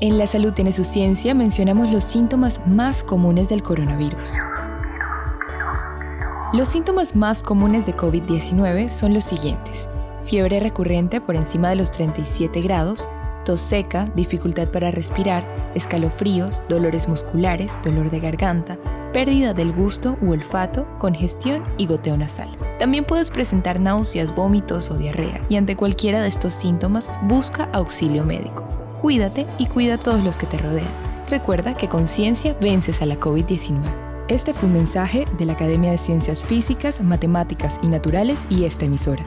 En La Salud tiene su ciencia mencionamos los síntomas más comunes del coronavirus. Los síntomas más comunes de COVID-19 son los siguientes. Fiebre recurrente por encima de los 37 grados, tos seca, dificultad para respirar, escalofríos, dolores musculares, dolor de garganta, pérdida del gusto u olfato, congestión y goteo nasal. También puedes presentar náuseas, vómitos o diarrea y ante cualquiera de estos síntomas busca auxilio médico. Cuídate y cuida a todos los que te rodean. Recuerda que con ciencia vences a la COVID-19. Este fue un mensaje de la Academia de Ciencias Físicas, Matemáticas y Naturales y esta emisora.